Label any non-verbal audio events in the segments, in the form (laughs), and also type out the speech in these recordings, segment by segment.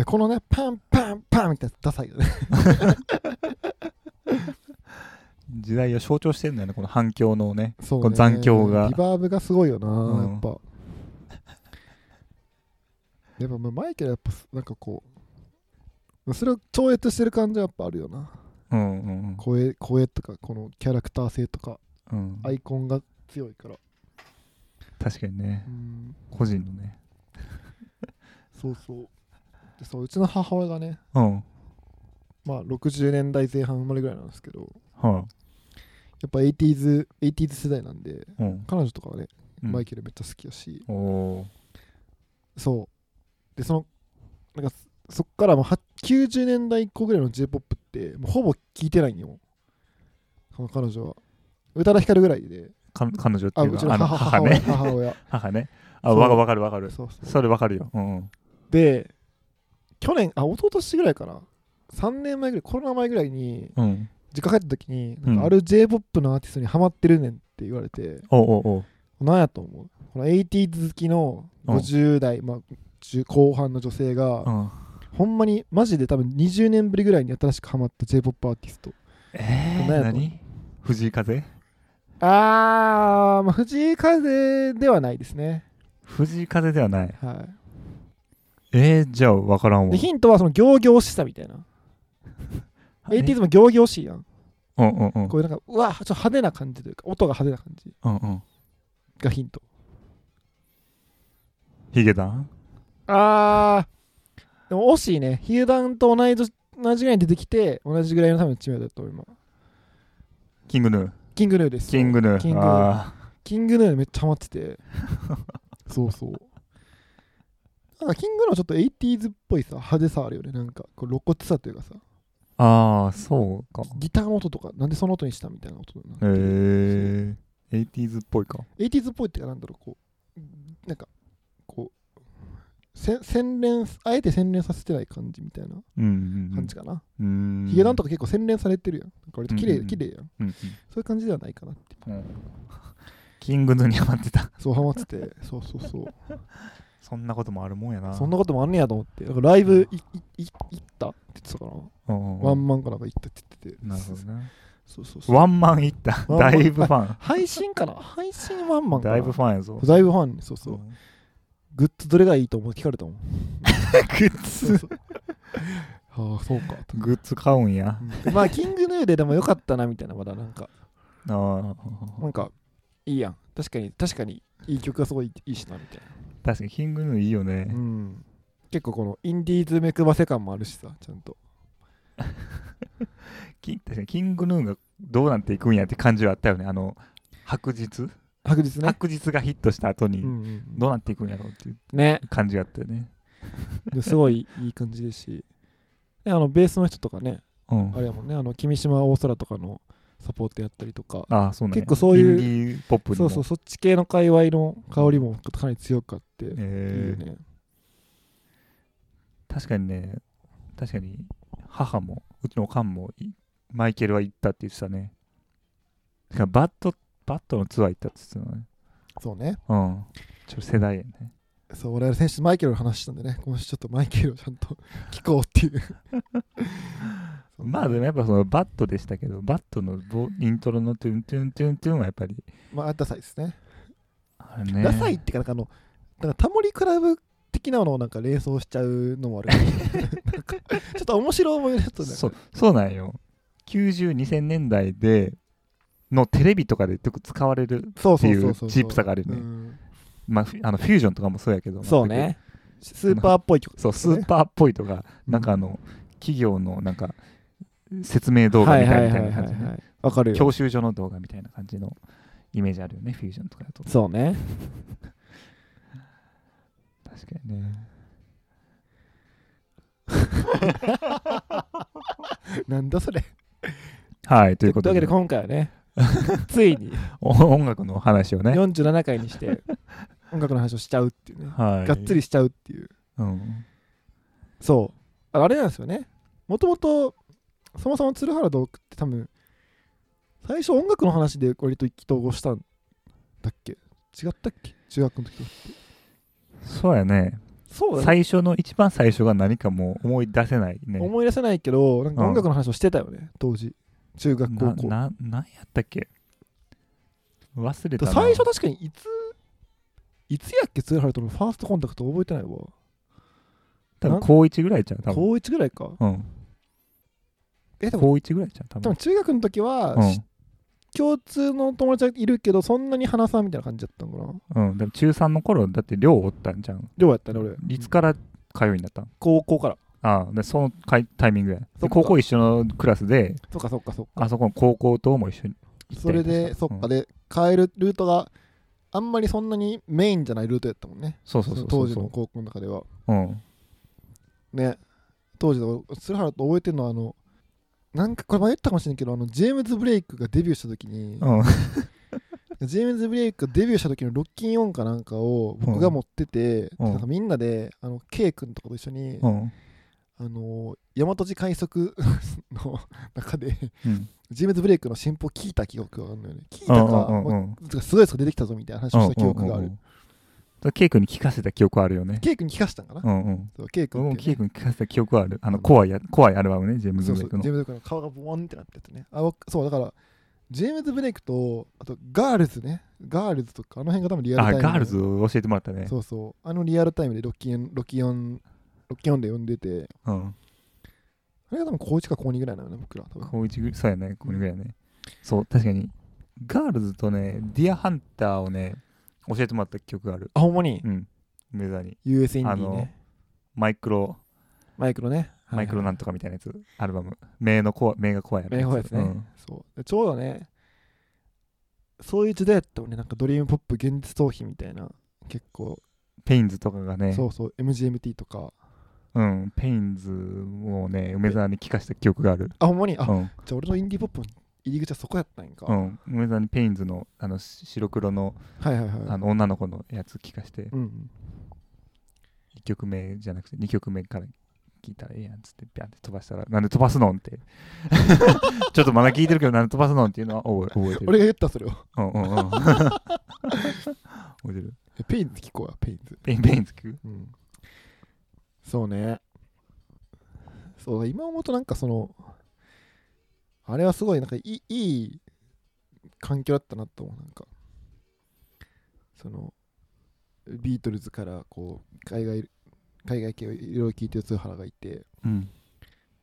でこのねパンパンパンみたいなダサいよね。(laughs) 時代を象徴してるんだよねこの反響のねそうね。この残響が。リバーブがすごいよな、うん。やっぱ。やっぱマイケルはやっぱなんかこうそれを超越してる感じはやっぱあるよな。うんうん。声声とかこのキャラクター性とかうん。アイコンが強いから。確かにね。うん。個人のね。そうそうでそううちの母親がねうん。まあ60年代前半生まれぐらいなんですけどはやっぱ 80s, 80s 世代なんでいうん。彼女とかはね、うん。マイケルめっちゃ好きやし。おおそう。でそのなんかそっからもうは90年代以降ぐらいの J−POP ってもうほぼ聴いてないんよ。その彼女は。宇多田ヒカルぐらいで。か彼女ってあいううのはあのちの母母母親。ね。母親。母ね。あそうわかわかるわかる。そうそう。それわかるよ。うんうん。で去年あ一昨年ぐらいかな。3年前ぐらいコロナ前ぐらいにうん。実家帰った時になんうん。かある J−POP のアーティストにハマってるねんって言われて、おうおうおう。何やと思う？この 80s 好きの50代、まあ、10後半の女性が、うん。ほんまにマジで多分20年ぶりぐらいに新しくハマった J−POP アーティスト。えー、何？藤井風？あー、まあ、藤井風ではないですね。藤井風ではない。はえー、じゃあわからんいわ。でヒントはその行々しさみたいな。(laughs) え 80s も行々しいやん。うんうんうん。こういうなんかうわちょっと派手な感じというか音が派手な感じ。うんうん。がヒント。ヒゲダン？あーでも惜しいね。ヒゲダンと同い年同じぐらいに出てきて同じぐらいの多分知名度だと思う今。キングヌー。キングヌーです。キングヌー。キングヌー。あキングヌーめっちゃハマってて。(laughs) そうそうなんかキングヌーはちょっと 80s っぽいさ派手さあるよね。なんかこう露骨さというかさ。ーあーそうか。ギターの音とかなんでその音にしたみたいな音になへるえー、80s っぽいか。80s っぽいってかなんだろうこうなんかこうせ洗練あえて洗練させてない感じみたいな感じかな、うん。うんヒゲダンとか結構洗練されてるやん。なんか割と綺麗うん綺麗やん。うんうん。そういう感じではないかなって。うん。キングヌーにハマってた。そうハマってて。そうそうそうそんなこともあるもんやな。そんなこともあんねやと思って。だからライブいいい行ったって言ってたかなうんうんワンマンかなんか行ったって言ってて。なるほどね。そうそうそう。ワンマン行った？だいぶファン。配信かな？配信ワンマンだいぶファンやぞ。だいぶファンそうそう、ん。グッズどれがいいと思う聞かれたもん。グッズ。ああそうか。とグッズ買うんや。うん。まあキングヌーででもよかったなみたいなまだなんか。ああなんかいいやん。確かに確かにいい曲がすごいいいしなみたい確かにキングヌーいいよね。なうん。結構このインディーズ目配せ感もあるしさちゃんと。(laughs) キ確かにキングヌーがどうなっていくんやって感じはあったよね。あの白日？白日ね。白日がヒットした後にどうなっていくんやろうっていうね。感じがあったよね。ですごいいい感じですし。であのベースの人とかねうん。あれやもんね。あの君島大空とかのサポートやったりとか。ああそうなんや。結構そういうポップそうそうそっち系の界隈の香りもかなり強くあってえー。ね確かにね。確かに。母もうちのおかんもいマイケルは行ったって言ってたね。しかもバットバットのツアー行ったって言ってたのね。そうね。うん。ちょっと世代やね。そう我々先週マイケルの話したんでね。今週ちょっとマイケルをちゃんと聞こうっていう (laughs) まあでもやっぱそのバットでしたけどバットのボイントロのトゥントゥントゥントゥンはやっぱり。まあダサいですね。あれね。ダサいっていうかなんかあのなんかタモリクラブ的なのをなんか連想しちゃうのもある (laughs) ちょっと面白い思いのやつだそうそうなんよ。90、2000年代でのテレビとかでよく使われるそうっていうそうそうそう。チープさがあるよね。うん。まああのフュージョンとかもそうやけど。そうね。スーパーっぽい曲そう、ですねスーパーっぽいとか、なんかあの、企業のなんか、説明動画みたいな感じわかるよ教習所の動画みたいな感じのイメージあるよね、フュージョンとかだと。そうね。確かにね。なんだそれ。はい、とといううわけでいことで、今回はね (laughs) ついに。お音楽の話をね、47回にして音楽の話をしちゃうっていうね。はい、がっつりしちゃうっていう。うん。そう。ああれなんですよね。もともとそもそも鶴原洞窟って多分最初音楽の話で割と意気投合したんだっけ？違ったっけ？中学の時はそうやね。そうだね。最初の一番最初が何かもう思い出せないね。思い出せないけどなんか音楽の話をしてたよね、当時。中学高校。なななんやったっけ？忘れたな。最初確かにいついつやっけ？鶴原とのファーストコンタクト覚えてないわ。多分高1ぐらいじゃん多分。高1ぐらいか。うんえでも高1ぐらいじゃん多分。多分中学の時は、うん。し共通の友達はいるけどそんなに話さんみたいな感じだったのかな。うん、でも中3の頃だって寮おったんじゃん。どうやったね俺。いつから通いになったん。高校から。ああでそのかいタイミングやそっか。で高校一緒のクラスでそっかそっか。そっかあそこの高校とも一緒にそれでそっかうんで帰るルートがあんまりそんなにメインじゃないルートやったもんね。そうそうそう当そう。時の高校の中では。うん。ね。当時の鶴原と覚えてるのはあのなんかこれ前言ったかもしれんけどあのジェームズ・ブレイクがデビューした時に、うん。(laughs) ジェームズ・ブレイクがデビューした時のロッキンオンかなんかを僕が持ってて、うん。なんかみんなであの K 君とかと一緒に、うん。あの大和路快速 (laughs) の中でうん。ジェームズ・ブレイクの進歩聞いた記憶があるのよね。聞いたか、うんうんうんまあすごいやつが出てきたぞみたいな話をした記憶がある、うんうんうんケイ君に聞かせた記憶あるよね。K 君に聞かせたんかな、うんうん。そうケイ君に聞かせた記憶ある。あの怖いや怖いアルバムねジェームズ・そうそうブレイクの。ジェームズ・ブレイクの顔がボワンってなってやつね。あ僕そうだからジェームズ・ブレイクとあとガールズね。ガールズとかあの辺が多分リアルタイムで。あガールズを教えてもらったね。そうそう。あのリアルタイムでロッキンロッキンオンロッキンオンで読んでて。うん。あれが多分高1か高2ぐらいなのよね僕ら多分。高一ぐそうやね高二ぐらいやね。そう確かに。ガールズとねディアハンターをね教えてもらった記憶がある。あほんまに？うん。梅沢に。US インディーねマイクロ。マイクロね。マイクロなんととかみたいなやつ。アルバム。目の怖い目が怖い名簿やつね、うん。そう。でちょうどねそういう時代やったもんね。なんかドリームポップ現実逃避みたいな。結構、ペインズとかがね。そうそう。MGMT とか。うん。ペインズをね梅沢に聞かした記憶がある。あほんまに？あ、うん。じゃあ俺のインディーポップの入り口はそこやったんか、うん。梅沢にペインズのあのし白黒のはいはいはい。あの女の子のやつ聞かしてうん1曲目じゃなくて2曲目から聞いたらええやんっつってビャンって飛ばしたらなんで飛ばすのんって。(laughs) ちょっとまだ聞いてるけどなんで飛ばすのんっていうのは (laughs) 覚えてる。俺が言ったそれを。うんうんうん。(laughs) 覚えてる。えペインズ聞こうやペインズ。ペインペインズ聞く？うん。そうね。そう今思うとなんかそのあれはすごいなんかいいいい環境だったなと思うなんか。そのビートルズからこう海外海外系をいろいろ聞いてる津原がいてうん。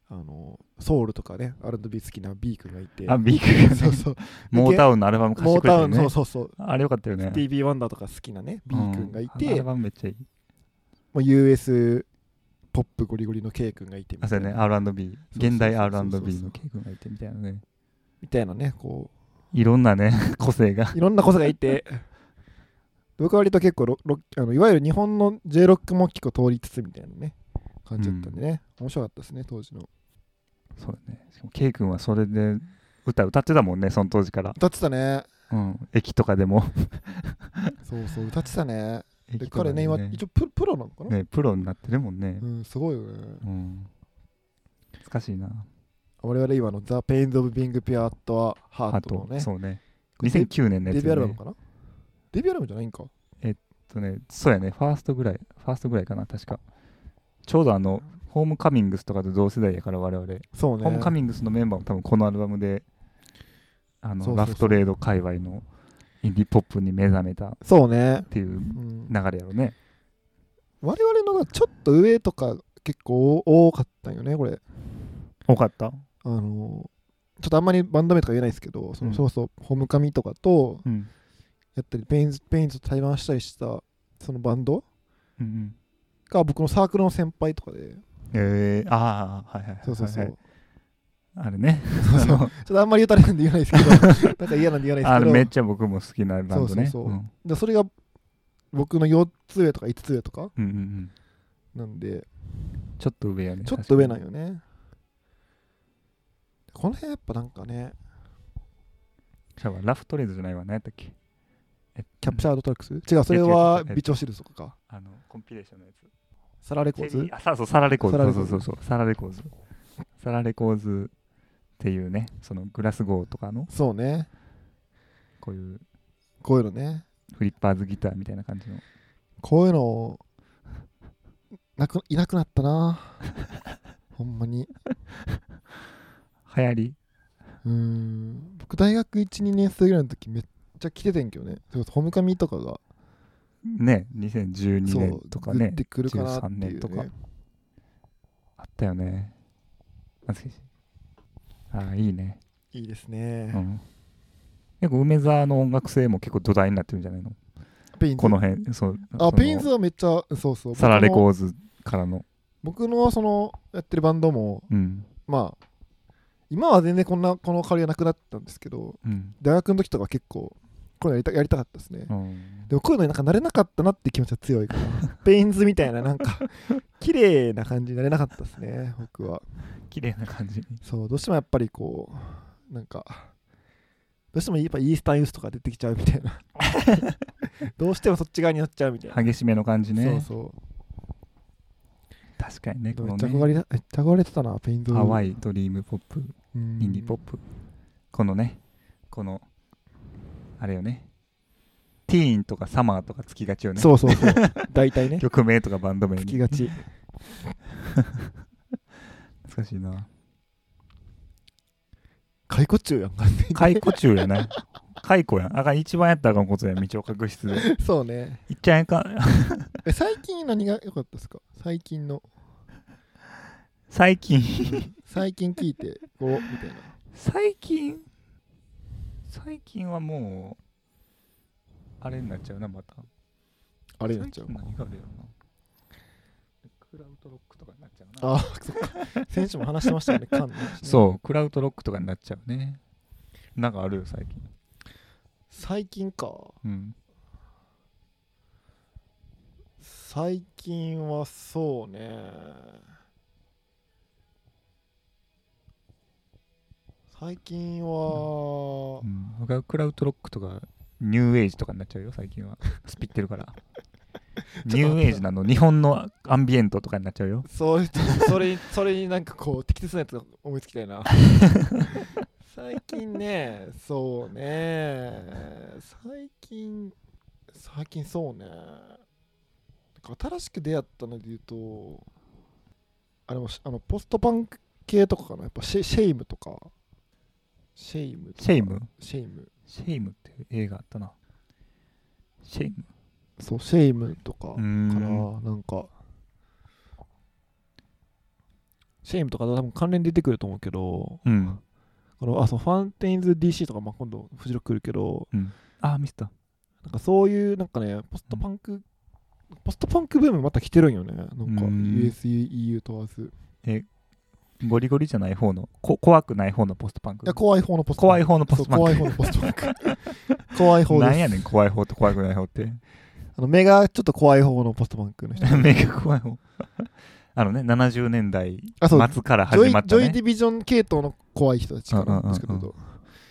あのソウルとかね R&B 好きな B 君がいて。あビークそうそう。モータウンのアルバム貸しモータウンてくれたよねそうそうそう。あれよかったよね。スティービー・ワンダーとか好きなね B 君がいうんアてル、バムめっちゃいい。もう US ポップゴリゴリの K 君がいてみたいな。あそうやね。R&B 現代 R&B の K 君がいてみたいなね。みたいなねこいろんなね (laughs) 個性が。ういろんなことがいて。僕は割と結構ロロあのいわゆる日本の J ロックも結構通りつつみたいなね。感じだったんでね、面白かったですね当時の。そうだね。しかも K 君はそれで歌歌ってたもんねその当時から。歌ってたね。うん。駅とかでも。そうそう歌ってたねで彼ね今一応ププロなのかな、ねプロになってるもんね。うんすごいよね。うん。懐かしいな。我々今の The Pains of Being Pure at Heart のね。そうね。これ2009年のやデつよねビューアルバムかな？デビューアルバムじゃないんか。とねそうやね。ファーストぐらいファーストぐらいかな確か。ちょうどあのホームカミングスとかと同世代やから我々。そうね。ホームカミングスのメンバーも多分このアルバムであのラフトレード界隈のインディポップに目覚めたっそうね、ていううん、流れやろね。我々のちょっと上とか結構多かったんよねこれ。多かった？あのちょっとあんまりバンド名とか言えないですけど、そのうん。そうそう、ホームカミとかとうん。やったり、ペインズ、ペインズと対バンしたりしたそのバンド？うんうん。が僕のサークルの先輩とかで、えー、ああはいはいはいそうそうそう。はいあれね。そうそう。ちょっとあんまり言うたらなんで言わないですけど、(laughs) なんか嫌なんで言わないあれめっですけちゃ僕も好きなバンドね。そうそうそう。んど、でそれが僕の4つ上とか5つ上とかうんうんうん。なんで、ちょっと上やねちょっと上なんよよね。この辺やっぱなんかね、ラフトレードじゃないわ。何やったっけ？えキャプチャードトラックス？違う、それはビーチフォッシルズとかか。あのコンピレーションのやつ。サラレコーズ？あそうそうサラレコーズ。サラレコーズ。そうそうそう。サラレコーズ。サラレコーズっていうねそのグラスゴーとかのそうね。こういうこういうのね。フリッパーズギターみたいな感じの。こういうのをなくいなくなったな。(laughs) ほんまに。流行り？うーん。僕大学12年生ぐらいの時めっちゃ来ててんけどね。それこそホームカミとかが。ね2012そう年とかねグッてくるかなって13いう、ね、年とか。あったよね。懐かしいああいいね。いいですね、うん。結構梅沢の音楽性も結構土台になってるんじゃないの？ペインズ？この辺そうあペインズはめっちゃそうそう。サラレコーズからの。僕のそのやってるバンドもうん。まあ今は全然こんなこの香りがなくなったんですけどうん。大学の時とか結構こういうのやりたやりたかったですね、うん。でもこういうのになんか慣れなかったなって気持ちが強いから。(laughs) ペインズみたいななんか綺麗な感じになれなかったですね僕は。綺麗な感じに。そうどうしてもやっぱりこうなんかどうしてもやっぱイースタンユースとか出てきちゃうみたいな。(laughs) どうしてもそっち側になっちゃうみたいな、激しめの感じね。そう確かにねそうめっこのね。ちゃ憧れためっちゃ憧れてたなペインズ。ハワイドリームポップ。イインディポップ。このね。このあれよね。ティーンとかサマーとかつきがちよね。そうそうそう。大体ね。(laughs) 曲名とかバンド名に。つきがち。(laughs) 懐かしいな。解雇中やんか。解雇中やな。解雇やん。あかん一番やったらあかんことや道を隠しつで。そうね。いっちゃえんか。え最近何が良かったですか？最近の。最近。最近聞いてこうみたいな。最近最近はもうあれになっちゃうなまた。あれになっちゃう。最近何があるよな。クラウドロックとかになっちゃうな。あそっか。(laughs) 先週も話してましたよね。(laughs) ね。そうクラウドロックとかになっちゃうね。なんかあるよ最近。最近か。うん。最近はそうね最近はうん、僕はクラウドロックとかニューエイジとかになっちゃうよ最近は。(laughs) スピってるから。(laughs) ニューエイジなの日本のアンビエントとかになっちゃうよ。そういうそれにそれになんかこう適切なやつが思いつきたいな。(laughs) 最近ねそうね。最近最近そうね。新しく出会ったので言うとあれもしあのポストパンク系とかかな。やっぱシェシェイムとかシェイムシェイムシェイムシェイムっていう映画あったな。シェイムそうシェイムとかかな。なんか。シェイムとか多分関連出てくると思うけど。うん。このあそうファンテインズ DC とか、まあ、今度フジロック来るけど。あミスったなんかそういうなんかねポストパンク、ポストパンクブームまた来てるんよね。なんかうん。USEU 問わず。いゴリゴリじゃない方のこ怖くない方のポストパンク。や怖い方のポストパンク。怖い方のポストパンク。怖い方のポストパンク。(laughs) 怖い方です。なんやねん怖い方と怖くない方って。あの目がちょっと怖い方のポストパンクの人。(laughs) 目が怖い方。あのね70年代末から始まったね。ジョイディビジョン系統の怖い人たちかなうんうんうんうん。どっちかというと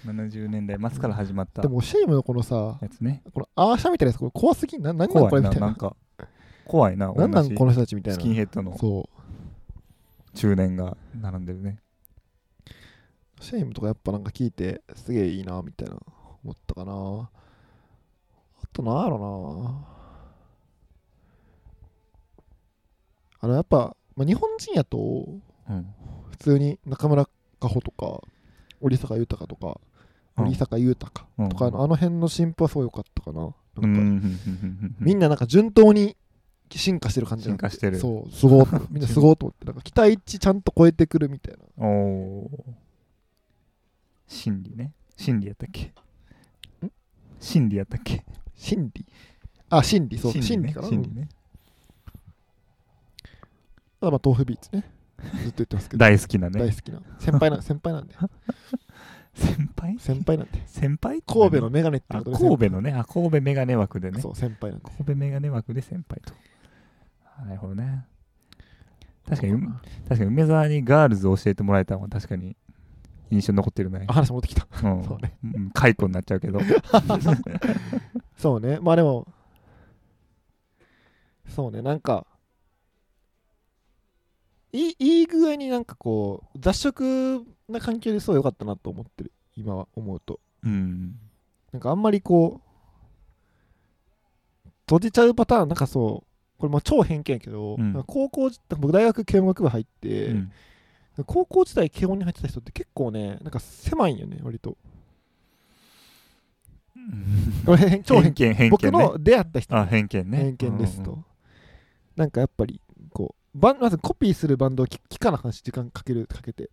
70年代末から始まった。でもシェイムのこのさやつね。このアーシャみたいなやつこれ怖すぎん？な何なん怖いこれみたいな。んななか怖いななんこの人たちみたいスなキンヘッドの。そう中年が並んでるね。シェイムとかやっぱなんか聞いてすげえいいなみたいな思ったかな。あとなんやろな。あのやっぱ、まあ、日本人やとうん。普通に中村佳穂とか織坂豊とかうん。織坂優太かうん。とかのあの辺の進歩はすごい良かったかな。うなん。ん。かうん。みんななんか順当に進化してる感じ進化してる。そうすごい (laughs) みんなすごいと思ってなんか期待値ちゃんと超えてくるみたいな。おお心理ね。心理やったっけ？心理やったっけ？心理？あ心理そう心理,、ね。かな。心理ね。ただまあ豆腐ビーツね。ずっと言ってますけど。大好きなね。大好きな。先輩な (laughs) 先輩なんで。先輩？先輩なんで。先輩神戸のメガネってあことで神戸のね。あ神戸メガネ枠でね。そう先輩なんで。神戸メガネ枠で先輩と。あなるほどね。確かに確かに梅沢にガールズ教えてもらえたのは確かに印象に残ってるね。あ話戻ってきた。うん。そうね。うん解雇になっちゃうけど。(laughs) そうね。まあでもそうね。なんかいいいい具合になんかこう雑食な環境ですごい良かったなと思ってる。今は思うと。うん。なんかあんまりこう閉じちゃうパターンなんかそうこれまあ超偏見やけど、うん。高校時僕大学慶応学部入って、うん。高校時代慶応に入ってた人って結構ねなんか狭いんよね割と。これ偏 (laughs) 超偏偏見偏僕見ね。の出会った人。あ偏見ね。偏見ですと、うんうんなんかやっぱりこうバンまずコピーするバンドを聴聞かなあかんし時間かけるかけて、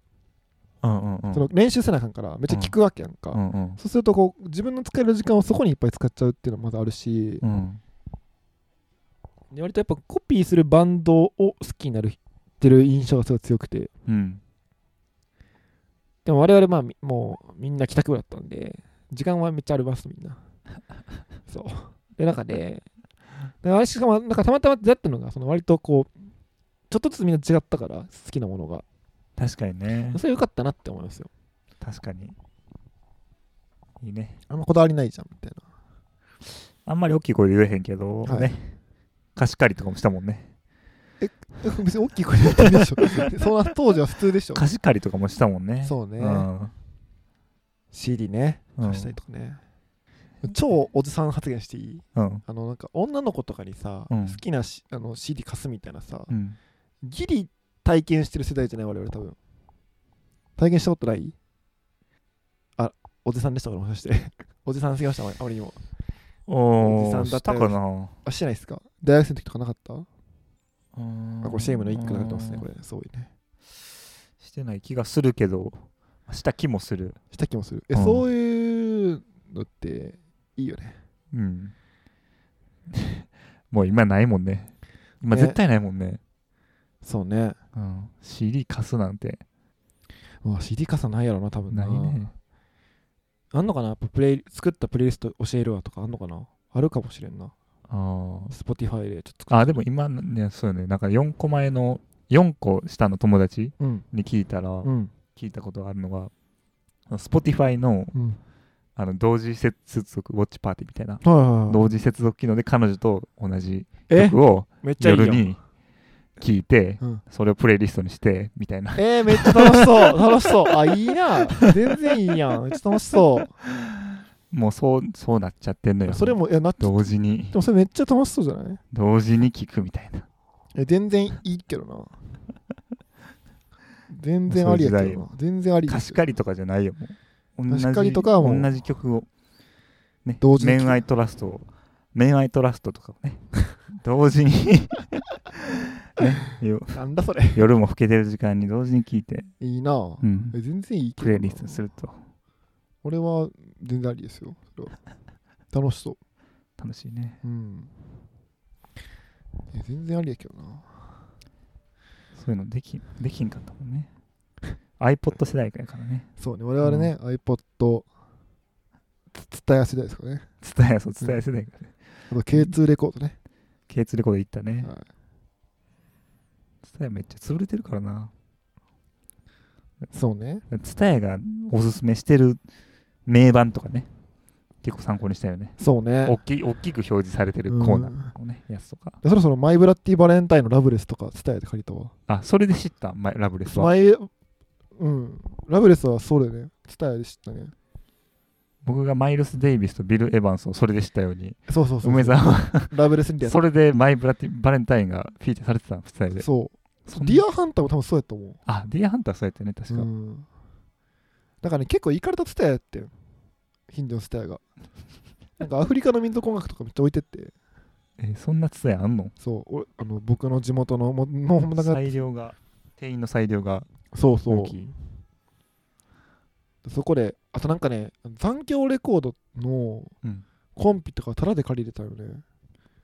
うんうんうん。その練習せなあかんからめっちゃ聞くわけやんか、うんうんそうするとこう自分の使える時間をそこにいっぱい使っちゃうっていうのもまずあるし、うんで割とやっぱコピーするバンドを好きになるってる印象がすごい強くて。うん。でも我々まあみもうみんな帰宅部だったんで時間はめっちゃありますみんな。(laughs) そう。でなんかねであれしかもなんかたまたま出会ったのがその割とこうちょっとずつみんな違ったから好きなものが。確かにね。それ良かったなって思いますよ。確かに。いいね。あんまこだわりないじゃんみたいな。あんまり大きい声で言えへんけど、はい。ね貸し借りとかもしたもんね。別に大きい声で言ってるでしょ。そんな当時は普通でしょ。貸し借りとかもしたもんね。そうね、うん、CD ね。うん。貸したりとかね、超おじさん発言していい？うん。あのなんか女の子とかにさ、うん。好きなしあの CD 貸すみたいなさ、うん。ギリ体験してる世代じゃない？我々多分。体験したことない？あおじさんでした？からもしかして。(laughs) おじさんすぎました？あまりにもおじさおっよたかな。あしてないですか？大学生の時とかなかった？あうんこれシェイムの一句になってますねこれ。すごいね。してない気がするけどした気もする。した気もする。え、うん。そういうのっていいよね。うん。(laughs) もう今ないもんね。今ね絶対ないもんね。そうね。うん、CD 貸すなんて。まあ CD 傘ないやろな多分な。ないねあんのかな？やっぱプレイ作ったプレイリスト教えるわとかあんのかな？あるかもしれんな。あー。Spotify でちょっとあでも今ねそうよね。なんか4個前の4個下の友達うん。に聞いたら、うん。聞いたことがあるのが Spotify のうん。あの同時接続ウォッチパーティーみたいな。はいはいはい同時接続機能で彼女と同じえ？曲を夜に聞いてうん。それをプレイリストにしてみたいな。えー、めっちゃ楽しそう。(laughs) 楽しそう。あいいな。全然いいやん。めっちゃ楽しそもうそうそうなっちゃってんのよ。うそれもいやなって同時に。でもそれめっちゃ楽しそうじゃない？同時に聞くみたいな。え全然いいけどな。全然ありやけどな。全然あり貸し借りとかじゃないよもう。同じ貸し借りとかはもう同じ曲をね同時に恋愛トラストを恋愛トラストとかをね。同時に。ねよ。なんだそれ。夜も更けてる時間に同時に聞いて、いいな、うん。え全然いいけプレイリストにすると。俺は全然ありですよ。それは。楽しそ楽しいね。ううん。え全然ありやけどな。そういうのできんできんかったもんね。iPod 世代やからね。そうね。我々ね、iPod つ伝え世代ですかね。伝えそう伝え世代からね。あと K2 レコードね、K2 レコード行ったね。はい伝えめっちゃ潰れてるからな。そうね。伝えがおすすめしてる名盤とかね。結構参考にしたよね。そうね。大き大きく表示されてるコーナーのねやつとか。でそろそろマイブラッディバレンタインのラブレスとか伝えて借りたわ。あそれで知った？マイラブレスは。マイうん。ラブレスはそうだよね。伝えで知ったね僕がマイルス・デイビスとビル・エヴァンスをそれで知ったようにそうそうそう梅沢はラブレスみたいなそれでマイブラティバレンタインがフィーチャーされてたの伝えでそう。そんディアハンターも多分そうやと思う。あディアハンターそうやったよね確か、うん。だからね結構行かれた伝えやってん。近所の伝えが。(laughs) なんかアフリカの民族音楽とかめっちゃ置いてって。えそんな伝えあんの？そう。俺あの僕の地元のももうなんか裁量が店員の裁量がそうそう。そこであとなんかね残響レコードのうん。コンピとかタダで借りれたよね、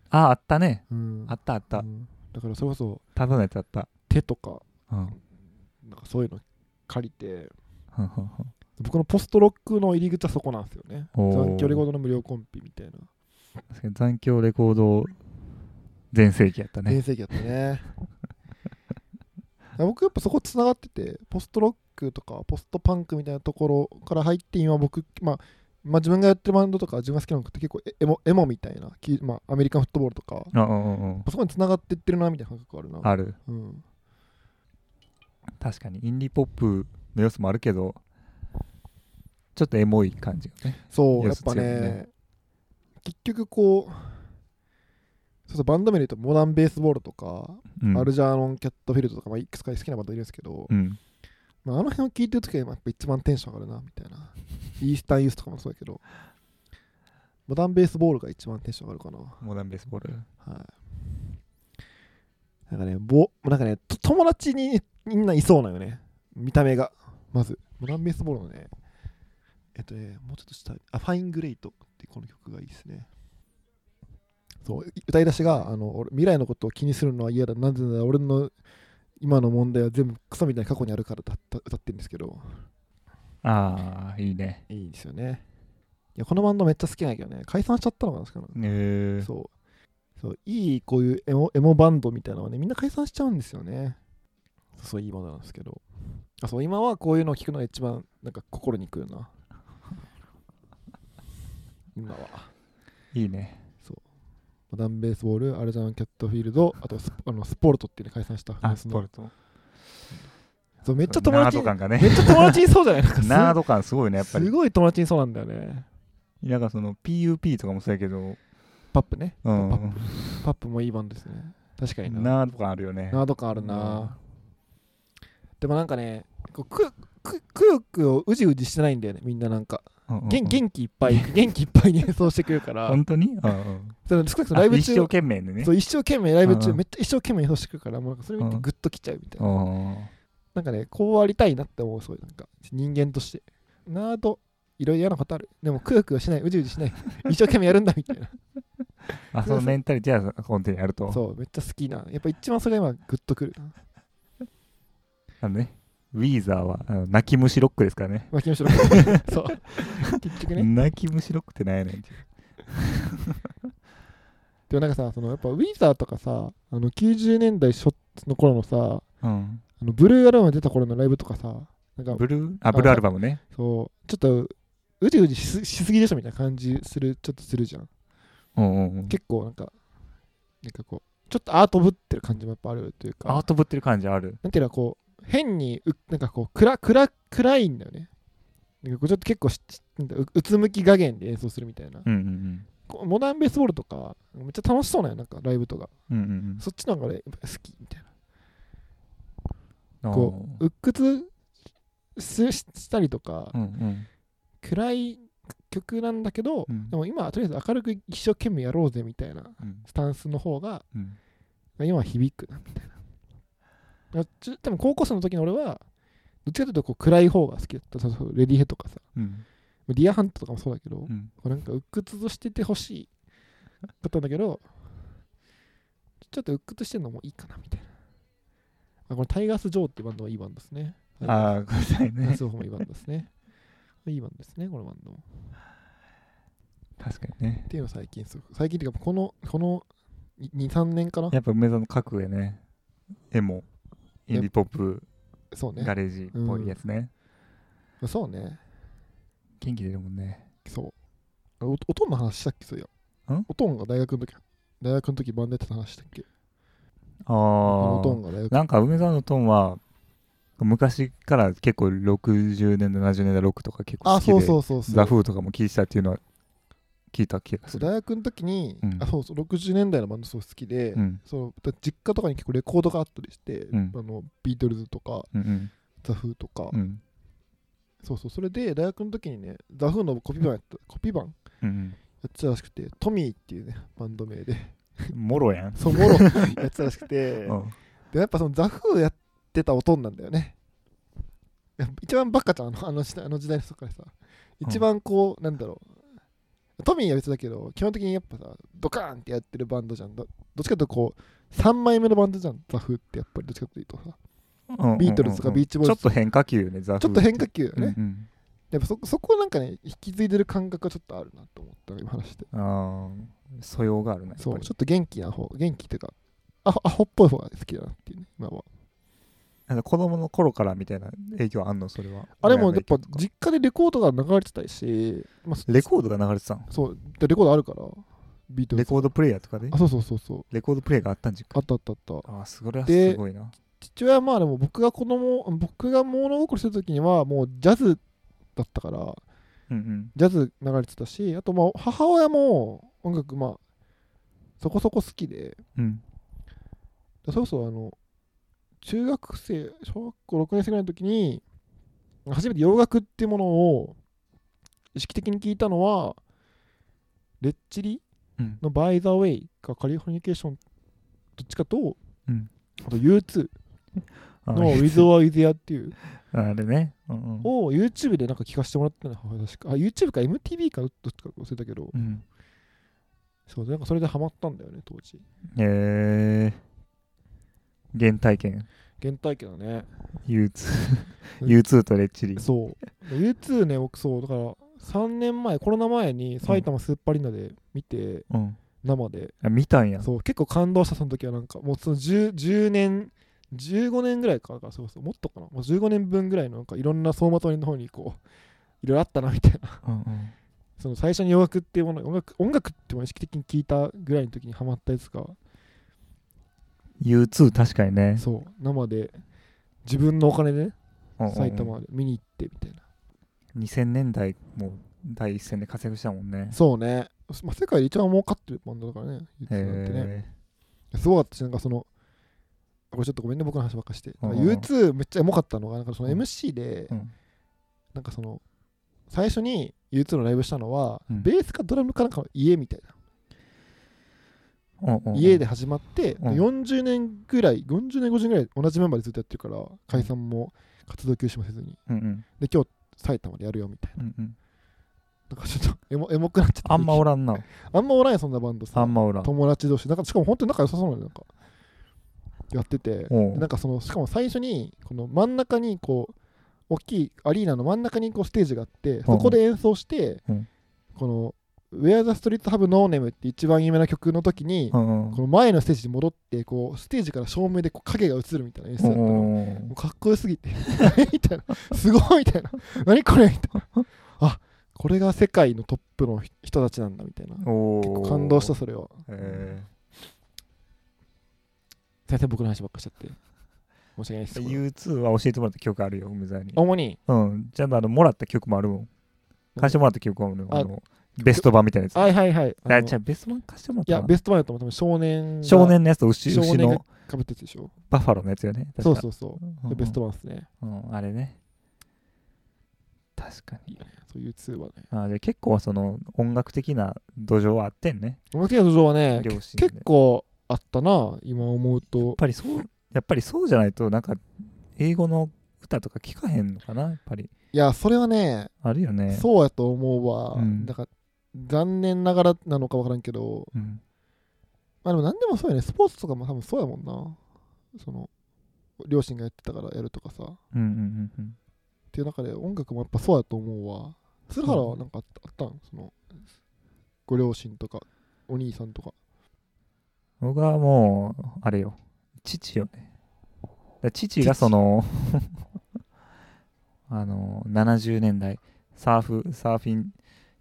ああったね。うん、あったあった。うん。だからそれこそただのやつあった。手とかうん。なんかそういうの借りて僕のポストロックの入り口はそこなんですよね。残響レコードの無料コンピみたいな。確かに残響レコード全盛期やったね。全盛期やったね。(laughs) 僕やっぱそこつながっててポストロックとかポストパンクみたいなところから入って今僕まあまあ自分がやってるバンドとか自分が好きな音楽って結構エエモエモみたいなきまあアメリカンフットボールとかそこにつながってってるなみたいな感覚あるな。ある。うん、確かにインディーポップの要素もあるけどちょっとエモい感じがねそうやっぱね結局こうそうそうバンド名で言うとモダンベースボールとか、うん。アルジャーノン・キャットフィールドとか、まあ、いくつか好きなバンドいるんですけど、うんまあ、あの辺を聞いてるときはやっぱ一番テンション上がるなみたいな。(laughs) イースタンユースとかもそうだけど。モダンベースボールが一番テンション上がるかな。モダンベースボール。はい。なんかねぼなんかねと友達にみんないそうなよね。見た目が。まず。モダンベースボールのねえっとねもうちょっと下あファイングレイトってこの曲がいいですね。そうい歌い出しがあの俺未来のことを気にするのは嫌だ。なぜなら俺の今の問題は全部クソみたいな過去にあるからだった歌ってるんですけど。ああいいね。いいですよね。いやこのバンドめっちゃ好きなんやけどね。解散しちゃったのかな確かなえー、そう。そういいこういうエモエモバンドみたいなのはねみんな解散しちゃうんですよね。そういいバンドなんですけど。あそう今はこういうのを聞くのが一番なんか心にくるな。今は。いいね。モダンベースボールアルジャン・キャットフィールドあとスあのスポルトっていうね解散したフラあンスの。スポルト。そうめっちゃ友達ナード感がめっねちゃ友達いそうじゃないナード感すごいねやっぱり。すごい友達いそうなんだよね。なんかその PUP とかもそうやけど、パップね、うん。パップ。パップもいいバンドですね。確かにな。ナード感あるよね。ナード感あるな、でもなんかねこうくくくよくようじうじしてないんだよねみんななんか。うんうんうん元元気いっぱい (laughs) 元気いっぱいに演奏してくれるから。本当に、うんうん。その少なくともライブ中あ一生懸命でね。そう一生懸命ライブ中うんめっちゃ一生懸命演奏してくるからもうなんかそれ見てうんグッときちゃうみたいな、うんなんかねこうありたいなって思うそうい。うなんか人間として。ナードいろいろ嫌なことある。でもくよくよしない。うじうじしない一生懸命やるんだみたいな。(laughs) あそのメンタリティは本当にあると。そうめっちゃ好きな。やっぱ一番それが今グッとくるな。あのねウィーザーはあの泣き虫ロックですからね。まあ気持ち悪いそう。(laughs) 結局ね。泣き虫ロックってなんやねん。(laughs) でもなんかさそのやっぱウィザーとかさあの90年代初の頃のさうん。あのブルーアルバム出た頃のライブとかさなんかブルー？あブルーアルバムね。そう。ちょっとうじうじしすしすぎでしょみたいな感じするちょっとするじゃん。うんうんうん。結構なんかなんかこうちょっとアートぶってる感じもやっぱあるというか。アートぶってる感じある。なんていうのこう変にうなんかこう暗暗暗いんだよね。ちょっと結構ううつむき加減で演奏するみたいな、うんうんこうモダンベースボールとかめっちゃ楽しそうななんかライブとか。うんうんうん。そっちの方が好きみたいな。うんこう鬱屈ししたりとか、うんうん。暗い曲なんだけど、うん。でも今はとりあえず明るく一生懸命やろうぜみたいなうん。スタンスの方がうん。今は響くなみたいな多分高校生の時の俺はどっちかというとこう暗い方が好きだった。レディヘとかさ。うん。ディアハントとかもそうだけど、こうん。うなんか鬱屈としててほしいだったんだけどちょっと鬱屈してるのもいいかなみたいな。あこれタイガース・ジョーっていうバンドはいいバンドですね。ああごめんなさいね。そうもいいバンドですね。いいバンドですねこのバンドも。確かにね。っていうの最近すごく最近っていうかこのこの23年かな。やっぱ梅沢の各上ね。絵もインディポップそうね。ガレージっぽいやつね。そうね。元気出るもんね。そう。おおとんの話したっけ？そういや。ん？おとんが大学の時大学の時バンドやってた話したっけ？ああが大学なんか梅沢のトーンは昔から結構60年代70年代ロックとか結構好きであそうそうそうそう。ザ・フーとかも聴いてたっていうのは聞いた気がする。大学の時に、うん。あそうそう60年代のバンドすごい好きで、うん。そうだ実家とかに結構レコードがあったりして、うん。あのビートルズとかうんうん。ザ・フーとか、うん。そうそうそれで大学の時にねザ・フーのコピー版やったコピー版うんやってたらしくてトミーっていうねバンド名で。うんもろやん。そうもろやってたらしくて。うん。でやっぱそのザ・フーやってたおとんなんだよね。一番バカじゃんあのあの時代あの時代の人からさ一番こう、なんだろうトミーは別だけど基本的にやっぱさドカーンってやってるバンドじゃん。どどっちかというとこう3枚目のバンドじゃん。ザ・フーってやっぱりどっちかというとさ。うんビートルズとかビーチボーイズ。ちょっと変化球よねザ・フーちょっと変化球だね、うんうんやっぱそそこなんかね引き継いでる感覚がちょっとあるなと思った今話してああ素養があるねそうちょっと元気な方元気っていうかアホアホっぽい方が好きだなっていうね今はなんか子供の頃からみたいな影響あんの？それは。あれもやっぱ実家でレコードが流れてたりし、まあ、レコードが流れてたの？そう。でレコードあるから。ビートレコードプレイヤーとかであそうそうそうそう。レコードプレイがあったんじゃんあったあったあった。ああそれはですごいな。父親はまあでも僕が子供僕が物心してる時にはもうジャズだったからうんうん。ジャズ流れてたしあとまあ母親も音楽まあそこそこ好きで。うん。それこそあの中学生小学校6年生ぐらいの時に初めて洋楽っていうものを意識的に聞いたのはレッチリうん。の「バイ・ザ・ウェイ」かカリフォルニケーションどっちかとうん。あと U2 あの「With or Without」っていう。(laughs) あれね。うんうん。を YouTube でなんか聞かせてもらったのよ確か。あ YouTube か MTV かどっちか忘れたけど。うん。そうなんかそれでハマったんだよね当時。えー、原体験。原体験だね。U2 (laughs) U2 とレッチリ。そう。U2 ね僕そう。だから3年前コロナ前に埼玉スーパーアリーナで見て、うん。生で。あ見たんや。そう。結構感動したその時はなんかもうその 10, 10年15年ぐらいかそうそう。もっとかな。もう15年分ぐらいのなんかいろんな走馬灯の方にこう (laughs) いろいろあったなみたいな。うんうん。その最初に洋楽っていうもの音楽音楽っても意識的に聞いたぐらいの時にハマったやつが U2 確かにね。そう。生で自分のお金でね埼玉で見に行ってみたいな。2000年代も第一線で活躍したもんね。そうね、まあ、世界で一番儲かってるバンドだからね、へなんてね。えすごかったし、なんかその、これちょっとごめんね、僕の話ばっかして。うんうん U2 めっちゃエモかったのが、なんかその MC で、うん。なんかその、最初に U2 のライブしたのは、うん。ベースかドラムかなんかの家みたいな、家で始まって、うん。40年ぐらい、40年、50年ぐらい同じメンバーでずっとやってるから、解散も活動休止もせずに。うんうん。で、今日埼玉でやるよみたいな。うんうん。なんかちょっとエモエモくなっちゃって。あんまおらんな。あんまおらんよ、そんなバンドさ。あんまおらん。友達同士。なんかしかも本当に仲良さそうなのよなんか。やってて。なんかそのしかも最初にこの真ん中にこう大きいアリーナの真ん中にこうステージがあってそこで演奏して、うん。この「Where the Streets Have No Name」って一番有名な曲の時に、うんうん。この前のステージに戻ってこうステージから照明でこう影が映るみたいな演出だったの、もうかっこよすぎて。(laughs) みたいなすごいみたいな。何これ？みたいな。(laughs) あこれが世界のトップの人たちなんだみたいな。お結構感動したそれは。え先生僕の話ばっかしちゃって。申し訳ないです。ー、これ U2 は教えてもらった曲あるよ梅沢に。主に？うん。ちゃんとあのもらった曲もあるもん貸してもらった曲もあるのああのベスト版みたいなやつ。はいはいはい。あじゃあベスト版貸してもらっいやたかな？ベスト版やったら多分少年が少年のやつと牛牛のかぶってやつでしょ？バッファローのやつよねそうそうそう。うんうん。ベスト版ですね。うんあれね。確かに。そういう2はね。あで結構その音楽的な土壌はあってんね。音楽的な土壌はね結構あったな今思うやっとぱりそうやっぱりそうじゃないとなんか英語の歌とか聞かへんのかなやっぱり。いやそれはねあるよね。そうやと思うわ。うん。だから残念ながらなのか分からんけどうん。まあでも何でもそうやね。スポーツとかも多分そうやもんな。その両親がやってたからやるとかさ。っうんうんうん。ていう中で音楽もやっぱそうやと思うわ。鶴原はなんかあった？んそのご両親とかお兄さんとか。僕はもうあれよ。父よね。父がその (laughs) あの70年代サーフサーフィン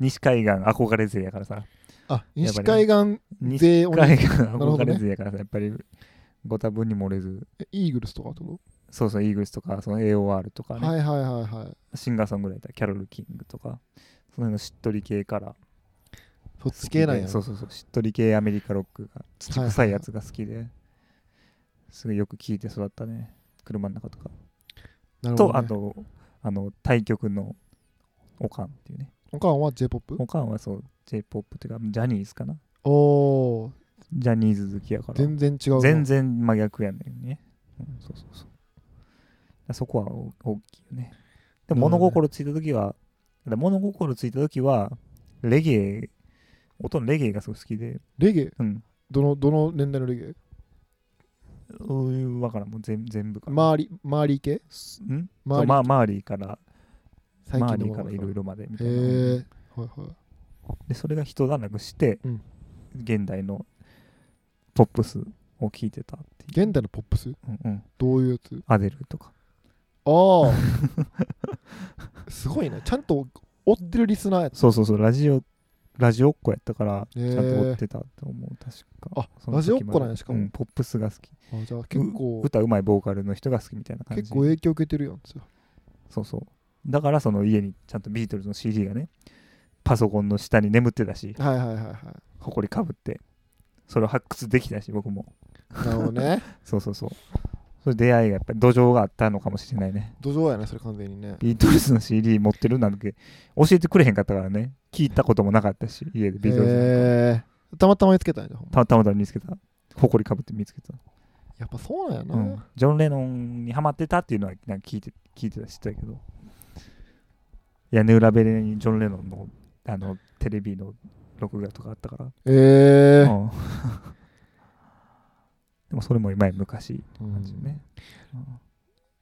西海岸憧れ勢やからさ。あ西り海岸西勢お兄海岸憧れ勢やからさやっぱり。ご多分に漏れず。えイーグルスとかってこそうそうイーグルスとかその AOR とかね、とはいはいはいはい。シンガーソングライターキャロル・キングとかその辺のしっとり系から。そっち系なんや。そうそうそう。しっとり系アメリカロックが土臭いやつが好きで、すごいよく聴いて育ったね。車の中とか、ね、あとあの対局のオカンっていうね。おかんは J-POP? オカンはそう J−POP っていうかジャニーズかな。おおジャニーズ好きやから。全然違うな。全然真逆やねんね、うん、そうそうそう。そこはお大きいよね。でも物心ついた時は、物心ついた時はレゲエ音のレゲエがすごい好きで。レゲエ？うん。どのどの年代のレゲエ？うんわからん。もう全全部かな周り周り系すん？周りそうまあマーリーから最マーリーからいろいろまでみたいへな、えはいはい。でそれが一段落して、うん。現代のポップスを聴いてたっていう。現代のポップス？うんうん、どういうやつ？アデルとか。ああ。(laughs) すごいねちゃんと追ってるリスナーやつそうそうそう。ラジオラジオっ子やったからちゃんと追ってたと思う確か。あラジオっ子なんやしかも。うん、ポップスが好き。あじゃあ結構。歌うまいボーカルの人が好きみたいな感じ。結構影響受けてるやんそうそう。だからその家にちゃんとビートルズの CD がねパソコンの下に眠ってたしあはいはいはいはい。ほこりかぶってそれを発掘できたし僕も。なるほどね。(laughs) そうそうそうそれ出会いがやっぱり土壌があったのかもしれないね。土壌やねそれ完全にね。ビートルズの CD 持ってるなんて教えてくれへんかったからね。聞いたこともなかったし家でビートルズなんかへえたまたま見つけたんやたたまたま見つけた。埃かぶって見つけた、やっぱそうなんやな、うん、ジョン・レノンにハマってたっていうのはなんか聞いて聞いてた知ってたけど。屋根裏部屋にジョン・レノンのあのテレビの録画とかあったから、ええうんでもそれも今や昔うん感じね、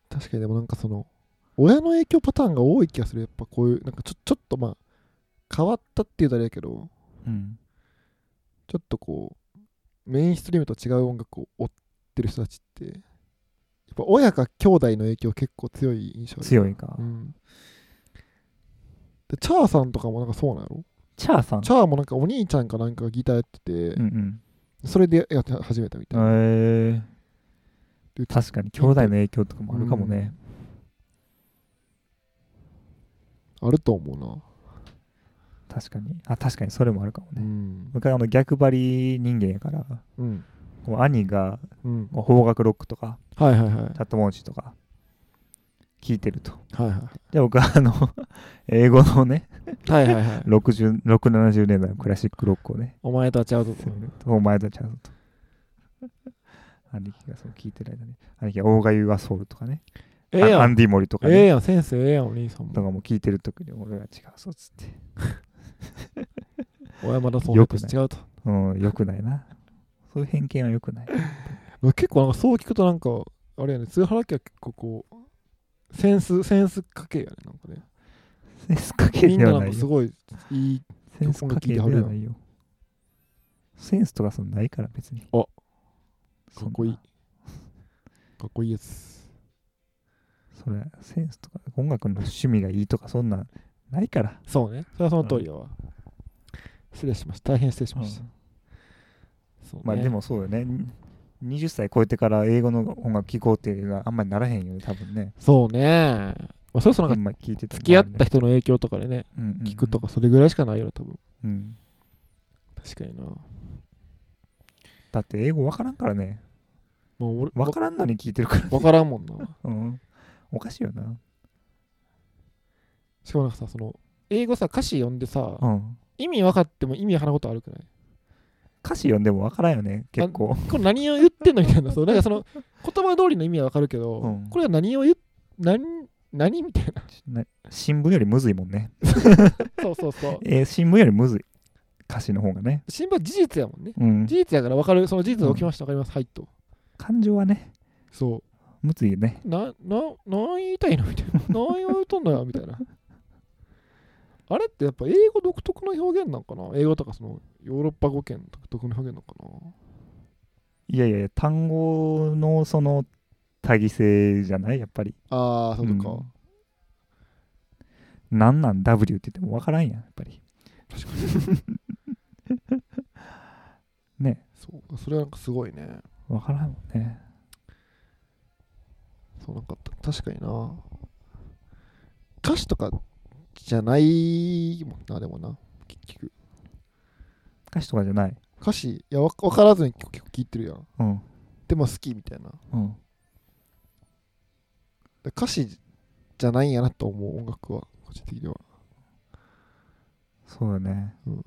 確かにでもなんかその親の影響パターンが多い気がする。やっぱこういうなんかちょちょっとまあ変わったっていうとあれやけどうん。ちょっとこうメインストリームと違う音楽を追ってる人たちってやっぱ親か兄弟の影響結構強い印象強いか、うん。でチャーさんとかもなんかそうなんやろ？チャーさん？チャーもなんかお兄ちゃんかなんかがギターやってて、うんうんそれでやって始めたみた。いな、へえで確かに兄弟の影響とかもあるかもね、あると思うな、確かに。あ確かにそれもあるかもうね、ん。僕はあの逆張り人間やからうん。こう兄がうん。邦楽ロックとかはいはいはい。チャットモンチとか聞いてると。はいはい。じゃあ僕はあの (laughs) 英語のねはいはいはい。6070年代のクラシックロックをねお前とはちゃうぞと。お前とちゃうぞと。兄貴がそう聞いてる間に。兄貴がオーガユアソウルとかね。ええやん。アンディモリとかね。ええやん先生ええやんお兄さんも。とかも聞いてる時に俺が違うぞっつって。小山田そうよく違うと。うんよくないな。そういう偏見はよくない。(laughs) 結構なんかそう聞くとなんかあれやね津原家は結構こうセンスセンス家系やねなんかね。センスかけみんななではなんかすごいいいセンスかけではないよセンスとかそんなないから別に。あかっこいい。かっこいいやつ。それセンスとか音楽の趣味がいいとかそんなんないから、そうね。それはその通りやわ、失礼しました。大変失礼しました、そうね。まあでもそうよね。に20歳超えてから英語の音楽聴こうっていうのはあんまりならへんよね多分ね。そうね。まあそろそろなんか付き合った人の影響とかでねうんうんうん聞くとかそれぐらいしかないよ多分。うん。確かにな。だって英語わからんからね。もう俺わからんのに聞いてるから、わからんもんな。(laughs) うん、おかしいよな。しかもなんかさその英語さ歌詞読んでさ、うん。意味分かっても意味わからんことあるくない？歌詞読んでもわからんよね結構。これ何を言ってんのみたいなそうなんかその言葉通りの意味はわかるけど、うん。これは何を言っ何何みたいな。な新聞よりむずいもんね、そうそうそう。(laughs) えー新聞よりむずい歌詞の方がね。新聞は事実やもんね。うん。事実やから分かるその事実が起きました。分かります、はいと。感情はねそむずいよね。うなな何言いたいのみたいな。何を言うとんのよみたいなあれってやっぱ英語独特の表現なんかな？英語とかそのヨーロッパ語圏独特の表現なのかな？いやいや単語のその多義性じゃない？やっぱり。ああそうか、うん。なんなん？W って言ってもわからんやんやっぱり。確かに。ね。そう。かそれはなんかすごいね。わからんもんね。そうなんか確かにな。歌詞とかじゃないもんなでもな。結局。歌詞とかじゃない？歌詞？いやわ分からずに結構聞いてるやん。うん。でも好きみたいな。うん。で歌詞じゃないんやなと思う音楽は。個人的には。そうよね、うん。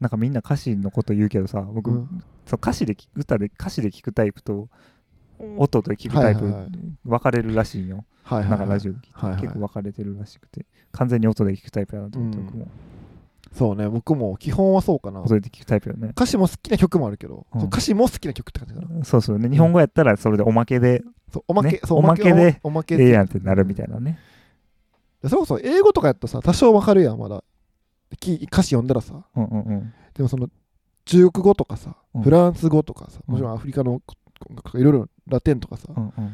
なんかみんな歌詞のこと言うけどさ僕、うん。そう歌詞で聞歌で歌詞で聞くタイプと音で聞くタイプ分かれるらしいんよ、はいはい、なんかはい、ラジオで聞いて、はいはい。結構分かれてるらしくて。完全に音で聞くタイプやなと思って、うん僕も。そうね僕も基本はそうかな。音で聞くタイプよね。歌詞も好きな曲もあるけど、うん。歌詞も好きな曲って感じかな、そうそうね。日本語やったらそれでおまけでそうおまけ、ねそうおまけでおまけええやんってなるみたいなね。でそれこそ英語とかやったらさ多少わかるやんまだ。き歌詞読んだらさ。うんうんうん。でもその中国語とかさ、うん。フランス語とかさうん。もちろんアフリカの音楽とかいろいろラテンとかさ、うんうん。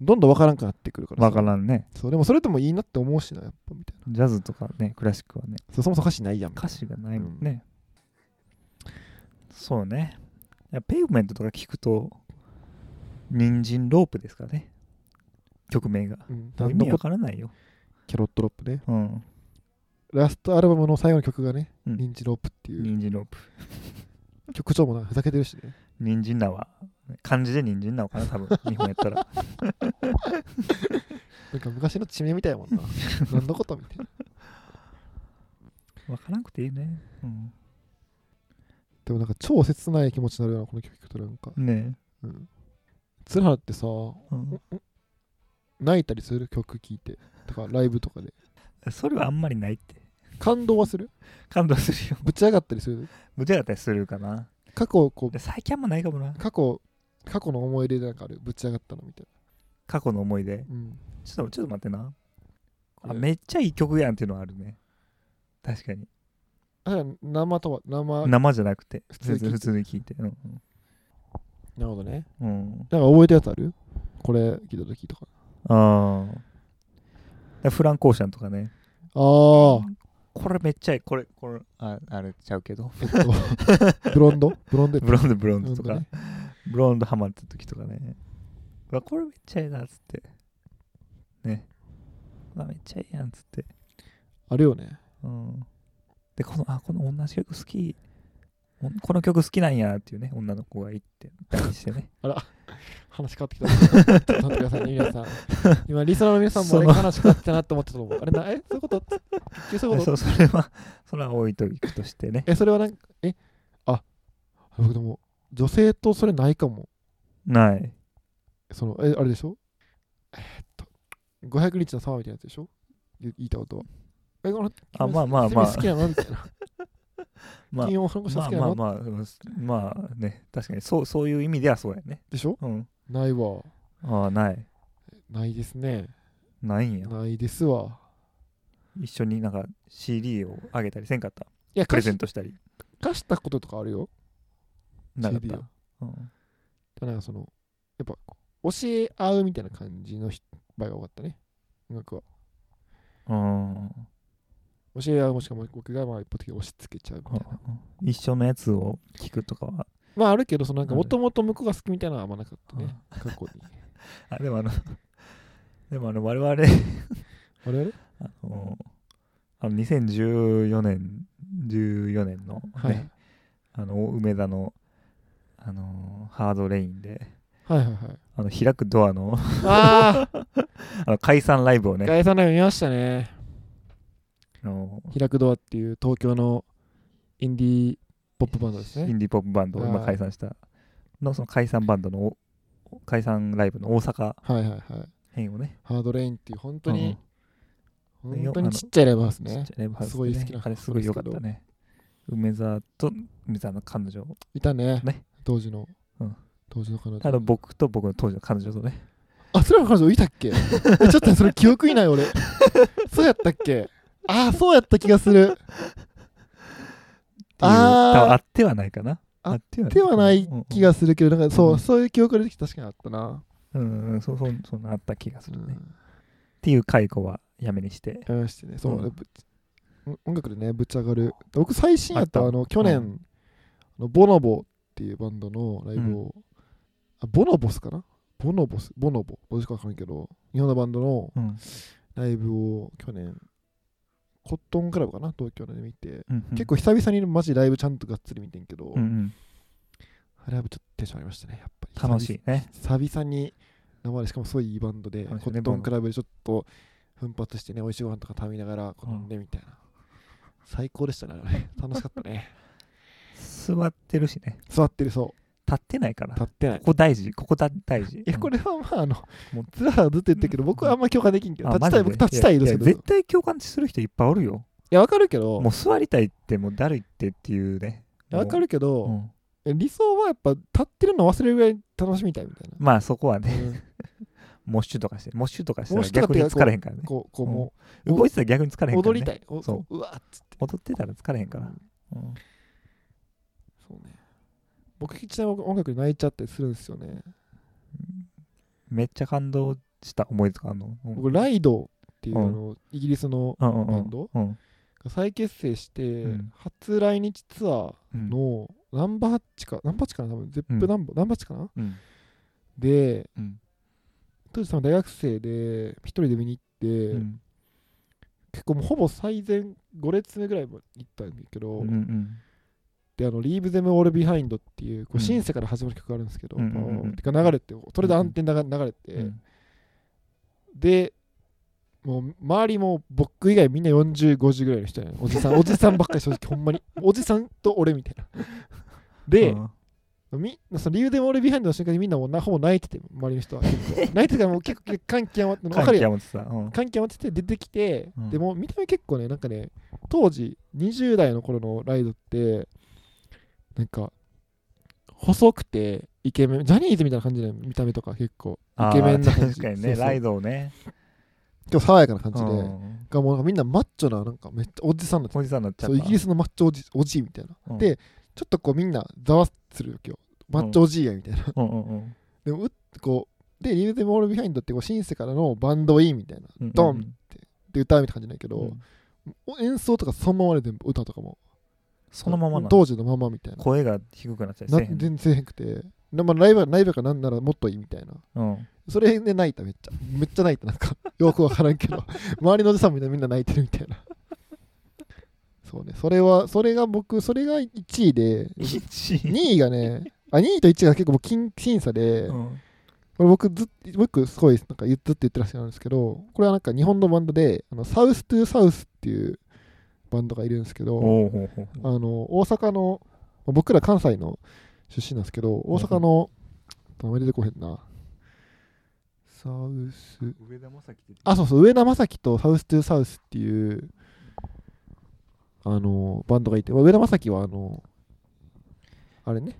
どんどんわからんくなってくるからさ。分からんね。そうでもそれでもいいなって思うしなやっぱみたいな。ジャズとかねクラシックはね。そもそも歌詞ないやん歌い詞がないもんね、そうね。ペイブメントとか聞くと人参ロープですかね。曲名が。な、うん、意味わからないよ。キャロットロップね。うん。ラストアルバムの最後の曲がねうん。リンチロープっていう、人参ロープ。曲調もなんかふざけてるしね。人参菜漢字で人参菜かな多分。(laughs) 日本やったら。なんか昔の地名みたいやもんな。(laughs) 何のことみたいな。分からんくていいね、うん、でもなんか超切ない気持ちになるようなこの曲聞くとなんか。ねうん。鶴原ってさえ、うん泣いたりする曲聴いて。とかライブとかで。それはあんまりないって。感動はする？感動するよ。ぶち上がったりする？無駄だったりするかな。過去こうで最近あんまないかもな。過去過去の思い出でなんかある？ぶち上がったのみたい過去の思い出？なうん。ちょっとちょっと待ってな。あめっちゃいい曲やんっていうのはあるね。確かに。あ生とは生。な生じゃなくて。普通に聞いて。普通に聞いて。うんるほどね。うん、うん、なんか覚えてるやつある？これ聞いた時とか。ああフランコーシャンとかね。ああこれめっちゃいい。これこれああれちゃうけど。えっとブロンド？ブロンドブロンドブロンドとか、ねブロンドハマった時とかね。うわこれめっちゃいいなっつって。ね。うわめっちゃいいやんっつって。あるよね。うん。でこのあこの同じ曲好き。おこの曲好きなんやっていうね女の子が言ってたりしてね。(laughs) あら。話変わってきた。ちょっと待ってくださいね皆さん。(laughs) 今リスナーの皆さんも、ね、その話変わってきたなって思ってたと思う。あれなえそういうこと？そういうこと？そうそれはそれは置いといくとしてね。えそれはなんかえあ僕でも女性とそれないかも。ない。そのえあれでしょ？えーっと500日のサマーみたいなやつでしょ？言言いたことは。えこのあまあまあまあ。君好きなの？みたいなまあ金まあまあまあうんまあね。確かにそうそういう意味ではそうやね。でしょ？うん。ないわ。ああない。ないですね。ないんや。ないですわ。一緒になんか CD をあげたりせんかった？いやプレゼントしたり。貸したこととかあるよなかっ CD たをうん。なんかそのやっぱ教え合うみたいな感じの人場合が多かったね。音楽は。うん。教え合うもしくは僕がまあ一方的に押し付けちゃうみたいな。一緒のやつを聞くとかは。まああるけどそのなんかもともと向こうが好きみたいなのはあんまなかったね。過去に。(laughs) あでもあの (laughs) でもあの我々。あれあれあのあの2014年14年の、ねはい。あの梅田のあのハードレインではいはいはい。あの開くドアの (laughs) あの解散ライブをね。ガイさんの見ましたね。あの開くドアっていう東京のインディーポップバンドですね。インディーポップバンドを今はい。解散したのその解散バンドのお解散ライブの大阪はいはいはい。編をね。ハードレインっていう本当に、うん。本当にちっちゃいライブハウスね。ちっちゃいライブハウスですごい好きなあれすごい良かったね。梅沢と梅沢の彼女。いたね。ね当時の、うん。当時の彼女。あの僕と僕の当時の彼女とね。あそれは彼女いたっけ？(laughs) えちょっとそれ記憶いない俺。(laughs) そうやったっけ？ああそうやった気がする。あー多分あってはないかな。あってはない気がするけどなんかそう、うん。そういう記憶が出てきて確かにあったな、うん、うん。うん、そうそうそんなあった気がするね、っうん。ていう解雇はやめにして。やめまして。ねそう、うん。ぶ音楽でねぶち上がる。僕最新やった。あの去年、うん。あのボノボっていうバンドのライブを、あボノボスかな？ボノボスボノボ。どうしかわからんけど日本のバンドのうん。ライブを去年コットンクラブかな？東京で見て、うん結構久々にマジライブちゃんとがっつり見てんけど、うんうん。ライブちょっとテンションありましたねやっぱり。楽しい。ね久々に生でしかもすごいいいバンドで、ねコットンクラブでちょっと奮発してね美味しいご飯とか食べながら飲んでみたいな、最高でしたね楽しかったね座ってるしね。座ってるそ立ってないから。う立ってない。ここ大事。ここだ大事。いやこれはまああのもう。ツアーはずっと言ってるけど僕はあんま共感できんけどあ立ちたい僕立ちたいですけど。絶対共感する人いっぱいおるよ。やわかるけどもう座りたいってもうだるいってっていうね。わかるけど、う。ん。え理想はやっぱ立ってるの忘れるぐらい楽しみたいみたいな、まあそこはね。うん。(laughs) モッシュとかしてモッシュとかして逆に疲れへんからね。こうこうも動いてたら逆に疲うれへんから、ね、踊りたい。おそう。うわっつって。踊ってたら疲れへんから、うん。うんそうね。僕ちなみに音楽に泣いちゃったりするんですよね。めっちゃ感動した思い出とかあんの？僕ライドっていううん。あのイギリスのバンドうん。が再結成してうん。初来日ツアーうん。のナンバーハッチかナンバーハッチかな多分。ゼップナンバーナンバーハッチかな？うん。でうん。当時多分大学生で一人で見に行ってうん。結構もうほぼ最前5列目ぐらいまで行ったんだけどうんうんであの「Leave Them All Behind」っていうこううん。シンセから始まる曲があるんですけど、てか流れてそれで暗転流流れて、うん。でもう周りも僕以外みんな4050ぐらいの人やねおじさん (laughs) おじさんばっかり正直ほんまに。おじさんと俺みたいな。で、うん。みその理由でも俺ビハインドの瞬間にみんなもうなほぼ泣いてて周りの人は。結構。泣いてたからもう結構感極まって分か感るよ極まってさ、うん。感極まってて出てきて、うん。でも見た目結構ねなんかね当時20代の頃のライドってなんか細くてイケメンジャニーズみたいな感じで見た目とか結構。イケメンな感じ。確かにねライドをね、結構爽やかな感じで、うん。がもうみんなマッチョななんかめっちゃおじさんになっちゃった。イギリスのマッチョおじおじいみたいな、うん。でちょっとこうみんなざわざわするわけよマッチョおじいやみたいな、うん。うんうんでもうっこうで「リーヴ・ゼム・オール・ビハインド」ってこうシンセからのバンドインみたいなうんドンで歌うみたいな感じなんやけど、うん。演奏とかそのままで全部歌とかもそのままなの。当時のままみたいな。声が低くなったりな全然せえへんくて。でまあライブライブかなんならもっといいみたいな。うん。それで泣いためっちゃ。めっちゃ泣いた。なんか (laughs) よくわからんけど。周りのおじさんみんなみんな泣いてるみたいな。そうね。それはそれが僕それが1位で。1 2位がねあ2位と1位が結構僅僅差で、うん。これ僕ずっ僕すごいなんかずっと言ってらっしゃるんですけどこれはなんか日本のバンドであのサウス・トゥ・サウスっていうバンドがいるんですけどあの大阪のまあ僕ら関西の出身なんですけど大阪の名前出てこへんな。サウス。上田正樹ってあそうそう上田正樹とサウス・トゥ・サウスっていうあのバンドがいてまあ上田正樹はあのあれね。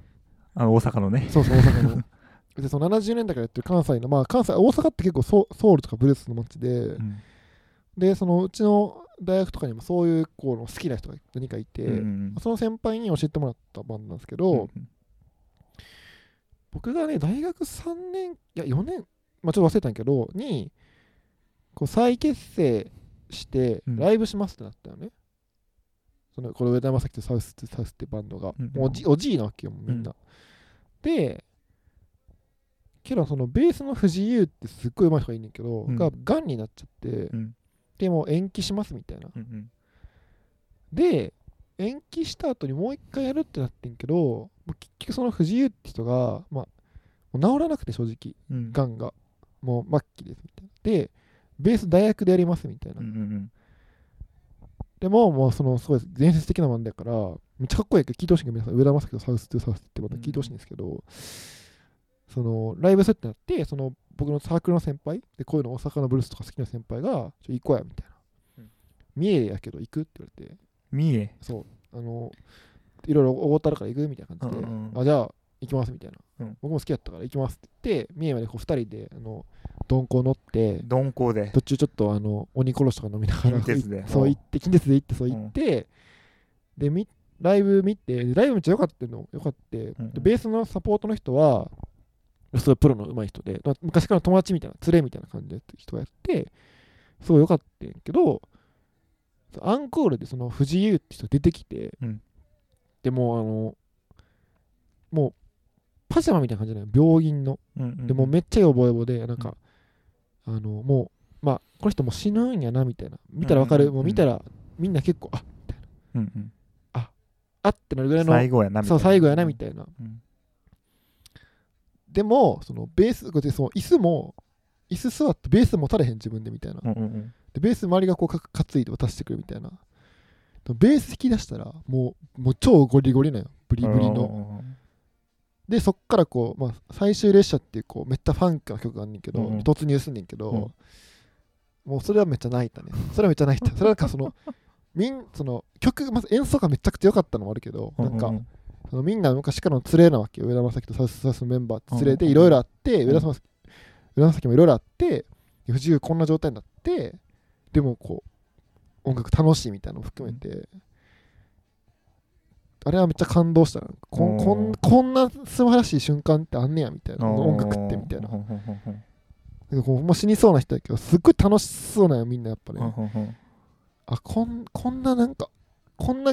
あの大阪のね。そうそう大阪の。(laughs) でその70年代からやってる関西のまあ関西大阪って結構ソソウルとかブルースの街で、うん。でそのうちの大学とかにもそういうこう好きな人が何かいて、うんその先輩に教えてもらったバンドなんですけど、うん僕がね大学3年いや4年、まあ、ちょっと忘れたんやけどにこう再結成してうん。ライブしますってなったよね、そのこの上田正樹とサウスサウスってバンドが、うんもうおじおじいなわけよみんな、でけどそのベースの藤井優ってすっごい上手い人がいんねんけど、うん。ががんになっちゃって、うんでもう延期しますみたいな。うんうん。で延期した後にもう一回やるってなってんけど結局その藤井優って人が、まあ、治らなくて正直。うん。がんが。もう末期ですみたいな。でベース大学でやりますみたいな、うんうんでももうそのすごい伝説的なバンドやからめっちゃかっこいいけど聞いてほしいけど皆さん上田正樹とサウス・トゥ・サウスってバンド聞いてほしいんですけど、そのライブするってなってその僕のサークルの先輩？でこういうの大阪のブルースとか好きな先輩がちょ行こうやみたいな、うん。三重やけど行くって言われて。三重？そう。あのいろいろおごったるから行くみたいな感じで、うんうんあじゃあ行きますみたいな、うん。僕も好きやったから行きますって言って三重までこう2人であの鈍行乗って鈍行で。途中ちょっとあの鬼殺しとか飲みながらそう行って近鉄で行ってそう行って、でみライブ見てライブめっちゃ良かったの。良かった、んうん。でベースのサポートの人はすごいプロの上手い人でまあ昔からの友達みたいな連れみたいな感じの人がやってすごい良かったんやけどアンコールでその藤井優って人出てきて、うん。でもうあのもうパジャマみたいな感じじゃない？病院の。うんうんでもうめっちゃヨボヨボでなんか、あのもうまあこの人もう死ぬんやなみたいな。見たらわかる、うんうんうん。もう見たらみんな結構あうんうん。あってなるぐらいの最後やなみたいな。そう最後やなみたいな。うんでもそのベースこうやってその椅子も椅子座ってベース持たれへん自分でみたいな。うんうんうん。でベース周りがこうか担いで渡してくるみたいな。ベース弾き出したらもうもう超ゴリゴリなよ。ブリブリの。でそっからこう、まあ、最終列車っていうこうめっちゃファンクな曲があんねんけど、うんうん。突入すんねんけど、うん。もうそれはめっちゃ泣いたね。それはめっちゃ泣いた。それはなんかそのみんその曲まず演奏がめちゃくちゃ良かったのもあるけど、なんかううそのみんな昔からの連れなわけよ。上田正樹とサウスサウスのメンバーって連れでうんいろいろあって、ん。上田正樹上田正樹もいろいろあって不自由こんな状態になってでもこう音楽楽しいみたいなのも含めて、あれはめっちゃ感動したな。こんこんこんな素晴らしい瞬間ってあんねやみたいな。音楽ってみたいな。なん。かこうほん。ま死にそうな人やけどすっごい楽しそうなん。よみん。なやっぱね、あこん。こん。ななん。かこん。な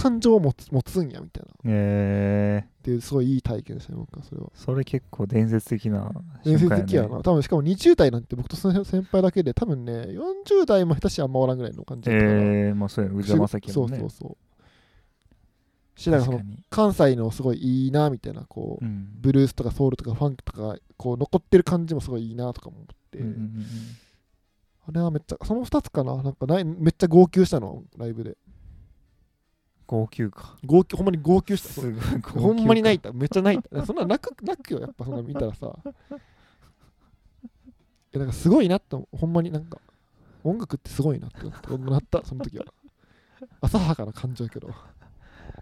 感情を持つ持つんやみたいな。っえーていうすごいいい体験でしたね僕はそれは。それ結構伝説的な伝説的やな、多分しかも20代なんて僕とその先輩だけで多分ね40代も下手しあんまおらんぐらいの感じだったから、えー、まあそうや宇治正樹もね。そうそうそう。しなその関西のすごいいいなみたいなこう、うん。ブルースとかソウルとかファンクとかこう残ってる感じもすごいいいなとかも思って、うんうんうんあれはめっちゃその2つかな。なんかないめっちゃ号泣したのライブで号泣か。号泣ほんまに号泣したすごいほんまに泣いた。ためっちゃ泣いた。そんな泣く泣くよやっぱそんな見たらさ。いやなんかすごいなってほんまになんか音楽ってすごいなってなったその時は。浅はかな感情やけど、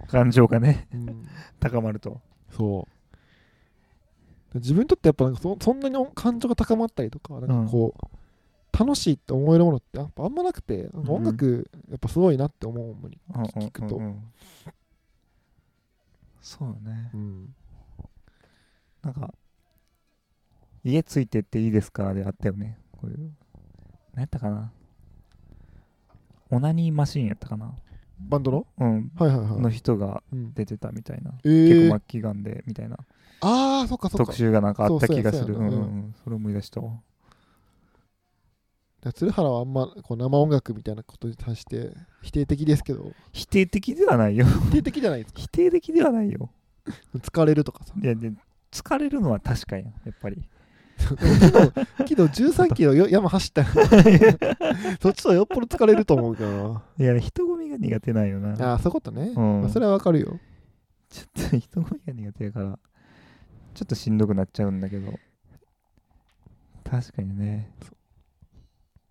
感情がね。うん、高まると。そう。自分にとってやっぱなんかそそんなに感情が高まったりとかなんかこう、楽しいって思えるものってやっぱあんまなくて音楽やっぱすごいなって思うほんまに、聞くとうんうん。うんそうね。うん、なんか家ついてっていいですかであったよね。こういう。何やったかな。オナニーマシーンやったかな。バンドの？うん。はいはいはい、の人がうん、出てたみたいな。え結ー、構末期がんでみたいな。ああそっかそっか。特集がなんかあったそう気がする。そうやそうやな。うんうんうん。それ思い出したわ鶴原はあんまこう生音楽みたいなことに対して否定的ですけど。否定的ではないよ。否定的じゃないですか？否定的ではないよ。疲れるとかさ。いやで疲れるのは確かやんやっぱり。昨日昨日13キロよ (laughs) 山走ったよそっちとよっぽど疲れると思うけどいや人混みが苦手なんよな。あそういうことね、うん。まあそれはわかるよ。ちょっと人混みが苦手やからちょっとしんどくなっちゃうんだけど。確かにね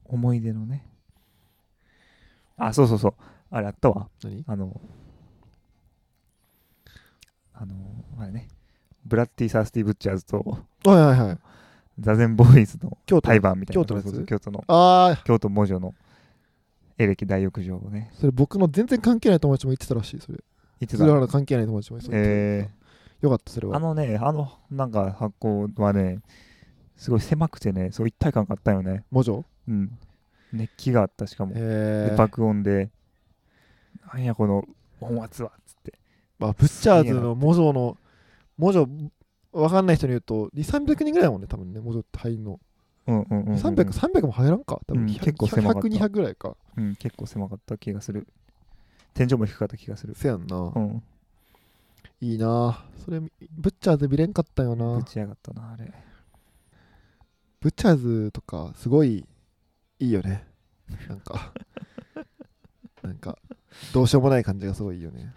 思い出のね。あそうそうそう。あれあったわ。何？あのあのあれね。ブラッディ・サースティ・ブッチャーズとはいはいはい。ザゼンボーイズの京都対バンみたいな。京都のやつ？そうそう京都の。ああ京都文書のエレキ大浴場をね。それ僕の全然関係ない友達も言ってたらしいそれ。いつ鶴原関係ない友達も言ってた、えよかったそれー、は。あのねあのなんか発行はねすごい狭くてねそう一体感があったよね。文字うん。熱気があったしかも、え爆音でなんやこの音圧はっつって。まあ、ブッチャーズのモジョのモジョわかんない人に言うと2300人ぐらいだもんね多分ねモジョって入んの。うんうんうんうん、うん、300、300も入らんか？多分、うん100結構狭かった。100、200ぐらいか。うん、結構狭かった気がする。天井も低かった気がする。せやんな。うん。いいな。それ、ブッチャーズ見れんかったよな。ぶ。ち上がったなあれ。ブッチャーズとか、すごいいいよね。なんか、なんか、どうしようもない感じがすごいいいよね。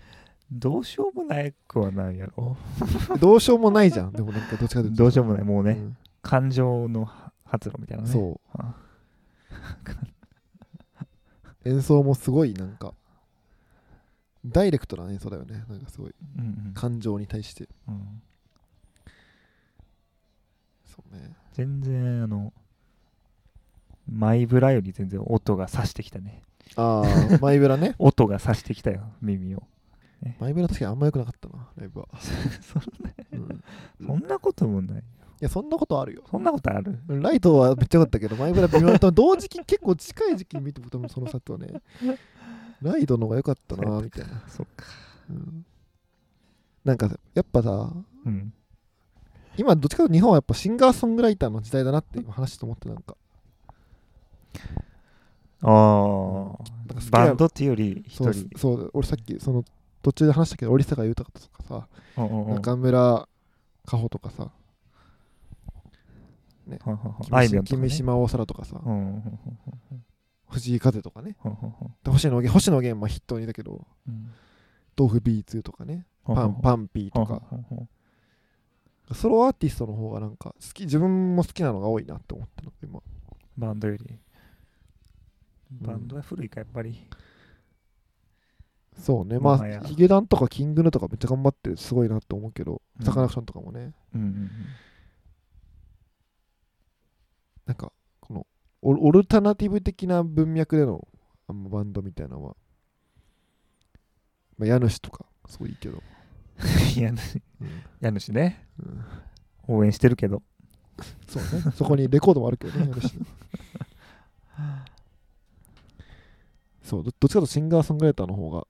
どうしようもないくはないやろ (laughs) どうしようもないじゃん。でもなんか、どっちかというと。どうしようもないもうね、うん感情の発露みたいなねそう。あ (laughs) 演奏もすごい、なんか、ダイレクトな演奏だよね。なんかすごい、うんうん感情に対して。うんそうね。全然あのマイブラより全然音が刺してきたね。ああ、マイブラね。(laughs) 音が刺してきたよ耳を。マイブラ確かにあんま良くなかったな、ライブは。(laughs) そんなうん。そんなこともないいや、そんなことあるよ。そんなことある？ライトはめっちゃ良かったけど、マイブラ微妙だった。同時期、結構近い時期に見ても多分その差とはね、ライトの方が良かったな、みたいな。そっか。うん。なんか、やっぱさ、うん。今どっちかというと日本はやっぱシンガーソングライターの時代だなって今話して思ってなんか、ああバンドっていうより一そう人そう、俺さっきその途中で話したけど、折坂豊とかさ、うんうんうん。中村佳穂とかさ、はんはんはん。あいみょんとかね。君島大空とかさ、うんうんうんうん。藤井風とかね、うんうんうんで星野源星野源まあ筆頭にだけど、うん。豆腐 B2 とかね、パンパンピーとか、うんソロアーティストの方がなんか好き、自分も好きなのが多いなって思ったの今。バンドより。んバンドは古いかやっぱり。そうね、まあ、ヒゲダンとかキングヌーとかめっちゃ頑張ってすごいなって思うけど、うん。サカナクションとかもね、うんうんなんか、このオルタナティブ的な文脈でのバンドみたいなのは、まあ、家主とか、すごいいいけど、う (laughs) ん家主。うん。家主ね。うん。応援してるけど。そうね、そこにレコードもあるけどね、家主の (laughs) そうど、どっちかというとシンガーソングライターの方が、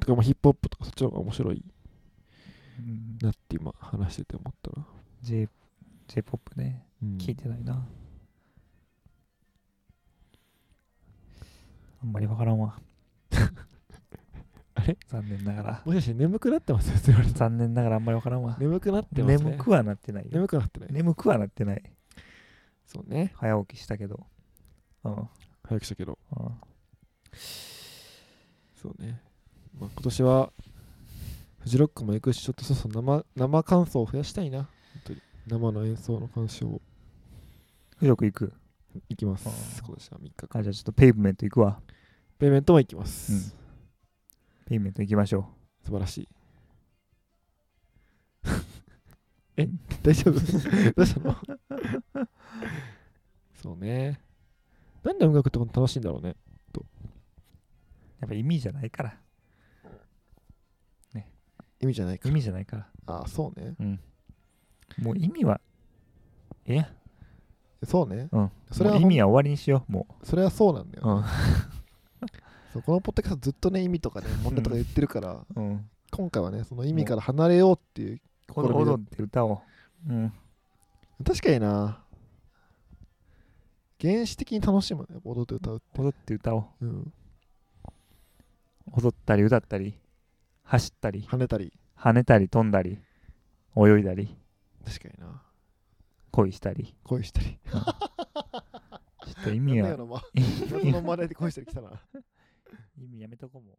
とかまあヒップホップとかそっちの方が面白いうん。なって今話してて思ったな。J J-POP ね。うん。聞いてないな。あんまりわからんわ。(laughs) あれ？れ残念ながら。もしかして眠くなってます？よ残念ながらあんまり分からんわ。眠くなってますね。眠くはなってないよ。眠くなってない。眠くはなってない。そうね。早起きしたけど。うん。うん早くしたけどそうね、まあ、今年はフジロックも行くしちょっとそうそう生生感想を増やしたいな。本当に。生の演奏の鑑賞を。よく行く？行きます。あー。今年は3日間。あじゃあちょっとペイブメント行くわ。ペイメントも行きます、うん。ペイブメント行きましょ素晴らしい。(laughs) え？大丈夫？(laughs) どうしたの？そうね。なんで音楽ってこんな楽しいんだろうね。うやっぱ意味じゃないから。意味じゃないか。意味じゃないから。ああそうね。うん。もう意味はえ？えやそうね。うん。それは意味は終わりにしようもそれはそうなんだよ、ううん。(laughs) そうこのポッドキャストずっとね意味とかね問題とか言ってるから、うん。今回はねその意味から離れようっていう試みで。踊って歌おう。うん。確かにな。原始的に楽しむね踊って歌うって、踊って歌おう。うん、踊ったり歌ったり走ったり跳ねたり。跳ねたり飛んだり泳いだり確かにな。恋したり。恋したり。ちょっと意味はなんだよなま謎の真似で恋したり来たな。意味やめとこうもう